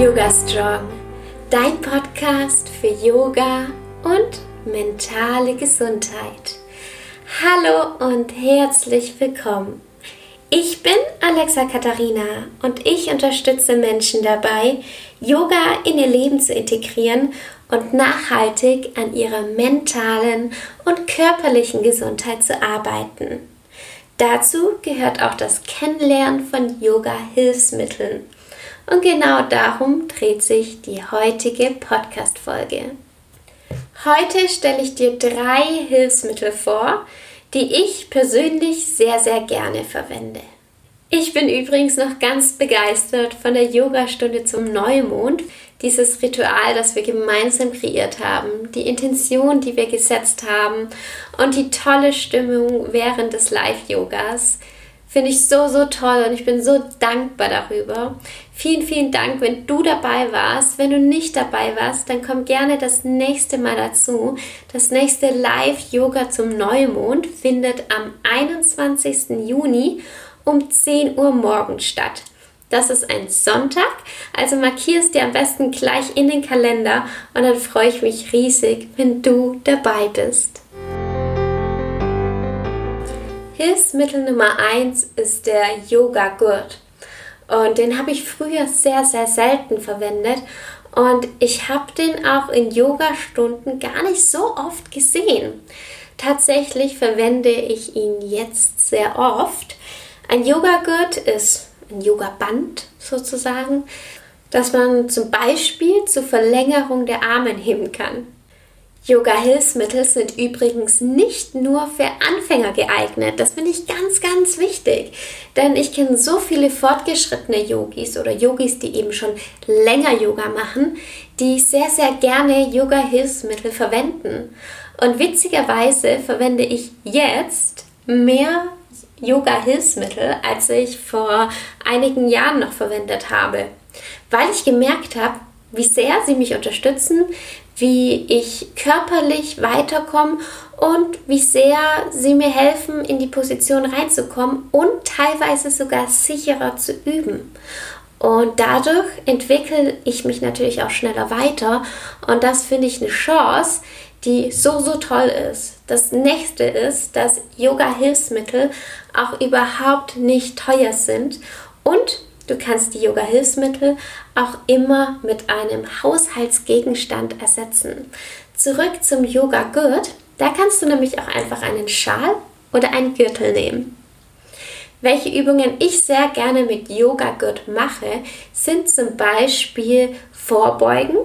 Yoga Strong, dein Podcast für Yoga und mentale Gesundheit. Hallo und herzlich willkommen. Ich bin Alexa Katharina und ich unterstütze Menschen dabei, Yoga in ihr Leben zu integrieren und nachhaltig an ihrer mentalen und körperlichen Gesundheit zu arbeiten. Dazu gehört auch das Kennenlernen von Yoga-Hilfsmitteln. Und genau darum dreht sich die heutige Podcast-Folge. Heute stelle ich dir drei Hilfsmittel vor, die ich persönlich sehr, sehr gerne verwende. Ich bin übrigens noch ganz begeistert von der Yogastunde zum Neumond, dieses Ritual, das wir gemeinsam kreiert haben, die Intention, die wir gesetzt haben und die tolle Stimmung während des Live-Yogas. Finde ich so, so toll und ich bin so dankbar darüber. Vielen, vielen Dank, wenn du dabei warst. Wenn du nicht dabei warst, dann komm gerne das nächste Mal dazu. Das nächste Live-Yoga zum Neumond findet am 21. Juni um 10 Uhr morgens statt. Das ist ein Sonntag, also markier es dir am besten gleich in den Kalender und dann freue ich mich riesig, wenn du dabei bist. Hilfsmittel Nummer 1 ist der Yoga-Gurt. Und den habe ich früher sehr, sehr selten verwendet. Und ich habe den auch in Yoga-Stunden gar nicht so oft gesehen. Tatsächlich verwende ich ihn jetzt sehr oft. Ein Yoga-Gurt ist ein Yoga-Band sozusagen, das man zum Beispiel zur Verlängerung der Arme heben kann. Yoga-Hilfsmittel sind übrigens nicht nur für Anfänger geeignet. Das finde ich ganz, ganz wichtig. Denn ich kenne so viele fortgeschrittene Yogis oder Yogis, die eben schon länger Yoga machen, die sehr, sehr gerne Yoga-Hilfsmittel verwenden. Und witzigerweise verwende ich jetzt mehr Yoga-Hilfsmittel, als ich vor einigen Jahren noch verwendet habe, weil ich gemerkt habe, wie sehr sie mich unterstützen, wie ich körperlich weiterkomme und wie sehr sie mir helfen, in die Position reinzukommen und teilweise sogar sicherer zu üben. Und dadurch entwickle ich mich natürlich auch schneller weiter und das finde ich eine Chance, die so, so toll ist. Das nächste ist, dass Yoga-Hilfsmittel auch überhaupt nicht teuer sind und du kannst die Yoga-Hilfsmittel auch immer mit einem Haushaltsgegenstand ersetzen. Zurück zum Yoga-Gurt. Da kannst du nämlich auch einfach einen Schal oder einen Gürtel nehmen. Welche Übungen ich sehr gerne mit Yoga-Gurt mache, sind zum Beispiel Vorbeugen.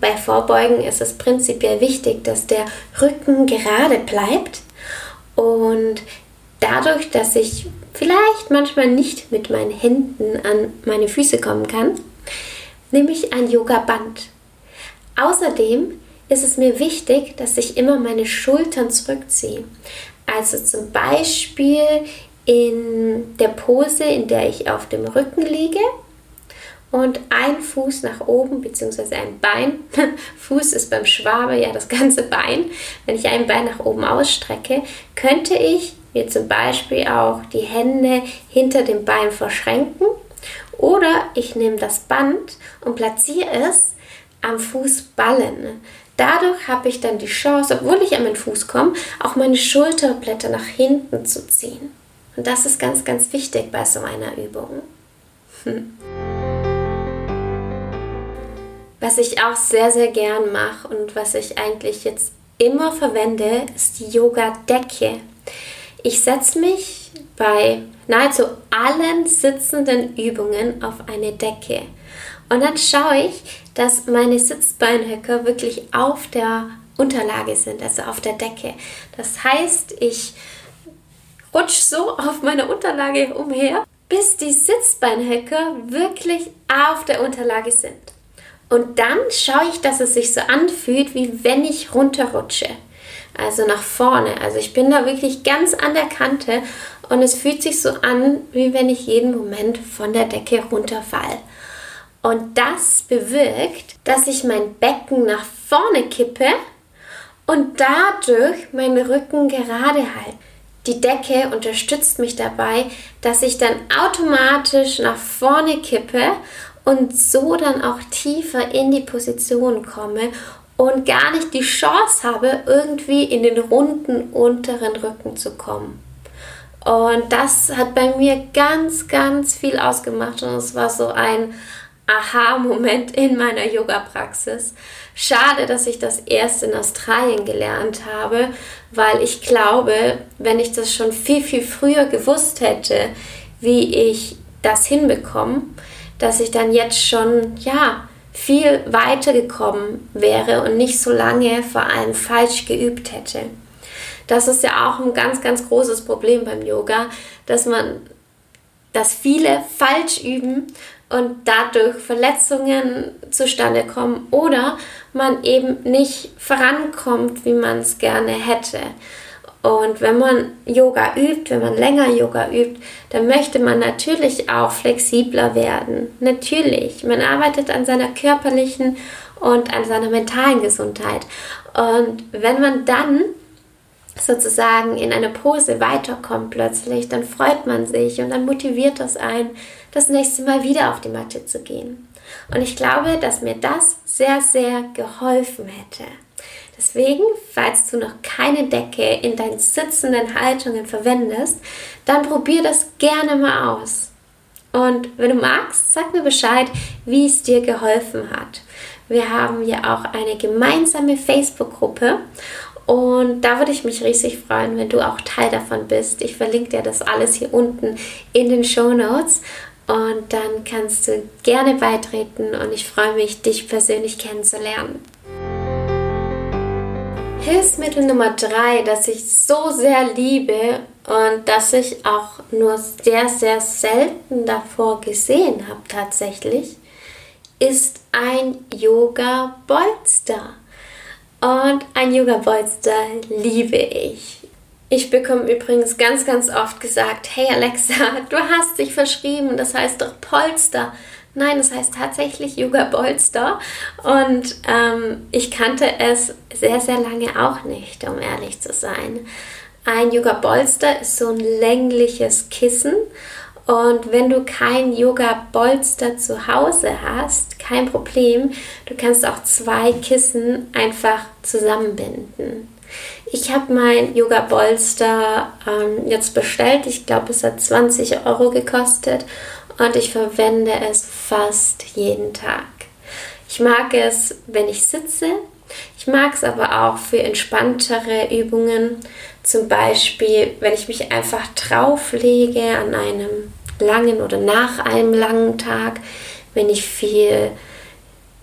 Bei Vorbeugen ist es prinzipiell wichtig, dass der Rücken gerade bleibt und dadurch, dass ich vielleicht manchmal nicht mit meinen Händen an meine Füße kommen kann, nehme ich ein Yoga-Band. Außerdem ist es mir wichtig, dass ich immer meine Schultern zurückziehe. Also zum Beispiel in der Pose, in der ich auf dem Rücken liege und ein Fuß nach oben bzw. ein Bein. Fuß ist beim Schwabe ja das ganze Bein. Wenn ich ein Bein nach oben ausstrecke, könnte ich mir zum Beispiel auch die Hände hinter dem Bein verschränken oder ich nehme das Band und platziere es am Fußballen. Dadurch habe ich dann die Chance, obwohl ich an meinen Fuß komme, auch meine Schulterblätter nach hinten zu ziehen. Und das ist ganz, ganz wichtig bei so einer Übung. Was ich auch sehr, sehr gern mache und was ich eigentlich jetzt immer verwende, ist die Yoga-Decke. Ich setze mich bei nahezu allen sitzenden Übungen auf eine Decke. Und dann schaue ich, dass meine Sitzbeinhöcker wirklich auf der Unterlage sind, also auf der Decke. Das heißt, ich rutsche so auf meiner Unterlage umher, bis die Sitzbeinhöcker wirklich auf der Unterlage sind. Und dann schaue ich, dass es sich so anfühlt, wie wenn ich runterrutsche. Also nach vorne. Also ich bin da wirklich ganz an der Kante und es fühlt sich so an, wie wenn ich jeden Moment von der Decke runterfall. Und das bewirkt, dass ich mein Becken nach vorne kippe und dadurch meinen Rücken gerade halte. Die Decke unterstützt mich dabei, dass ich dann automatisch nach vorne kippe und so dann auch tiefer in die Position komme und gar nicht die Chance habe, irgendwie in den runden unteren Rücken zu kommen. Und das hat bei mir ganz, ganz viel ausgemacht und es war so ein Aha-Moment in meiner Yoga-Praxis. Schade, dass ich das erst in Australien gelernt habe, weil ich glaube, wenn ich das schon viel, viel früher gewusst hätte, wie ich das hinbekomme, dass ich dann jetzt schon, ja, viel weiter gekommen wäre und nicht so lange vor allem falsch geübt hätte. Das ist ja auch ein ganz, ganz großes Problem beim Yoga, dass man, dass viele falsch üben und dadurch Verletzungen zustande kommen oder man eben nicht vorankommt, wie man es gerne hätte. Und wenn man Yoga übt, wenn man länger Yoga übt, dann möchte man natürlich auch flexibler werden. Natürlich. Man arbeitet an seiner körperlichen und an seiner mentalen Gesundheit. Und wenn man dann sozusagen in eine Pose weiterkommt plötzlich, dann freut man sich und dann motiviert das einen, das nächste Mal wieder auf die Matte zu gehen. Und ich glaube, dass mir das sehr, sehr geholfen hätte. Deswegen, falls du noch keine Decke in deinen sitzenden Haltungen verwendest, dann probier das gerne mal aus. Und wenn du magst, sag mir Bescheid, wie es dir geholfen hat. Wir haben ja auch eine gemeinsame Facebook-Gruppe und da würde ich mich riesig freuen, wenn du auch Teil davon bist. Ich verlinke dir das alles hier unten in den Show Notes. Und dann kannst du gerne beitreten und ich freue mich, dich persönlich kennenzulernen. Hilfsmittel Nummer drei, das ich so sehr liebe und das ich auch nur sehr, sehr selten davor gesehen habe tatsächlich, ist ein Yoga-Bolster. Und ein Yoga-Bolster liebe ich. Ich bekomme übrigens ganz, ganz oft gesagt, hey Alexa, du hast dich verschrieben, das heißt doch Polster. Nein, das heißt tatsächlich Yoga Bolster. Und ähm, ich kannte es sehr, sehr lange auch nicht, um ehrlich zu sein. Ein Yoga Bolster ist so ein längliches Kissen. Und wenn du kein Yoga Bolster zu Hause hast, kein Problem, du kannst auch zwei Kissen einfach zusammenbinden. Ich habe mein Yoga Bolster ähm, jetzt bestellt. Ich glaube, es hat 20 Euro gekostet und ich verwende es fast jeden Tag. Ich mag es, wenn ich sitze. Ich mag es aber auch für entspanntere Übungen. Zum Beispiel, wenn ich mich einfach drauflege an einem langen oder nach einem langen Tag, wenn ich viel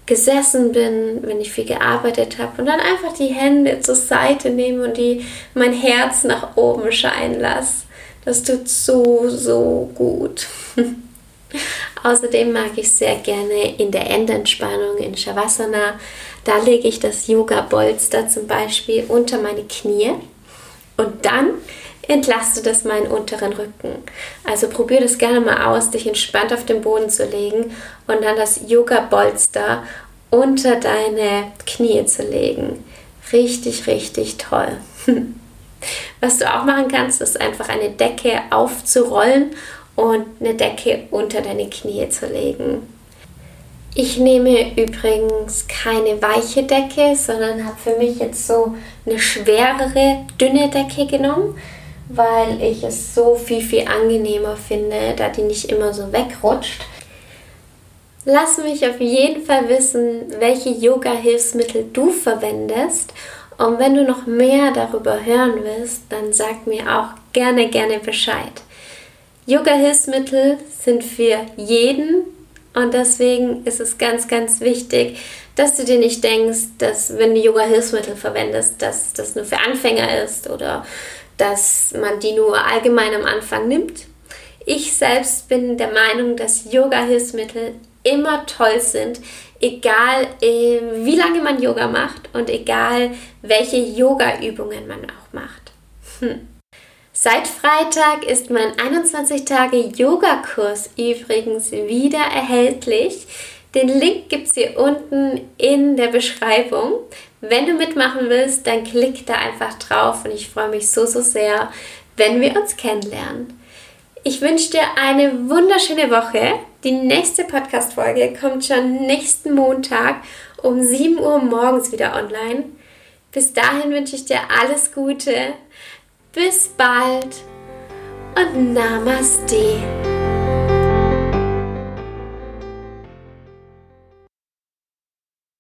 gesessen bin, wenn ich viel gearbeitet habe und dann einfach die Hände zur Seite nehme und die mein Herz nach oben scheinen lasse. Das tut so, so gut. Außerdem mag ich sehr gerne in der Endentspannung in Shavasana. Da lege ich das Yoga-Bolster zum Beispiel unter meine Knie und dann entlastet das meinen unteren Rücken. Also probier das gerne mal aus, dich entspannt auf den Boden zu legen und dann das Yoga-Bolster unter deine Knie zu legen. Richtig, richtig toll. Was du auch machen kannst, ist einfach eine Decke aufzurollen und eine Decke unter deine Knie zu legen. Ich nehme übrigens keine weiche Decke, sondern habe für mich jetzt so eine schwerere, dünne Decke genommen, weil ich es so viel, viel angenehmer finde, da die nicht immer so wegrutscht. Lass mich auf jeden Fall wissen, welche Yoga-Hilfsmittel du verwendest. Und wenn du noch mehr darüber hören willst, dann sag mir auch gerne, gerne Bescheid. Yoga-Hilfsmittel sind für jeden und deswegen ist es ganz, ganz wichtig, dass du dir nicht denkst, dass wenn du Yoga-Hilfsmittel verwendest, dass das nur für Anfänger ist oder dass man die nur allgemein am Anfang nimmt. Ich selbst bin der Meinung, dass Yoga-Hilfsmittel immer toll sind, egal äh, wie lange man Yoga macht und egal welche Yoga-Übungen man auch macht. Hm. Seit Freitag ist mein 21 Tage Yoga-Kurs übrigens wieder erhältlich. Den Link gibt es hier unten in der Beschreibung. Wenn du mitmachen willst, dann klick da einfach drauf und ich freue mich so, so sehr, wenn wir uns kennenlernen. Ich wünsche dir eine wunderschöne Woche Die nächste Podcast-Folge kommt schon nächsten Montag um 7 Uhr morgens wieder online. Bis dahin wünsche ich dir alles Gute. Bis bald und Namaste.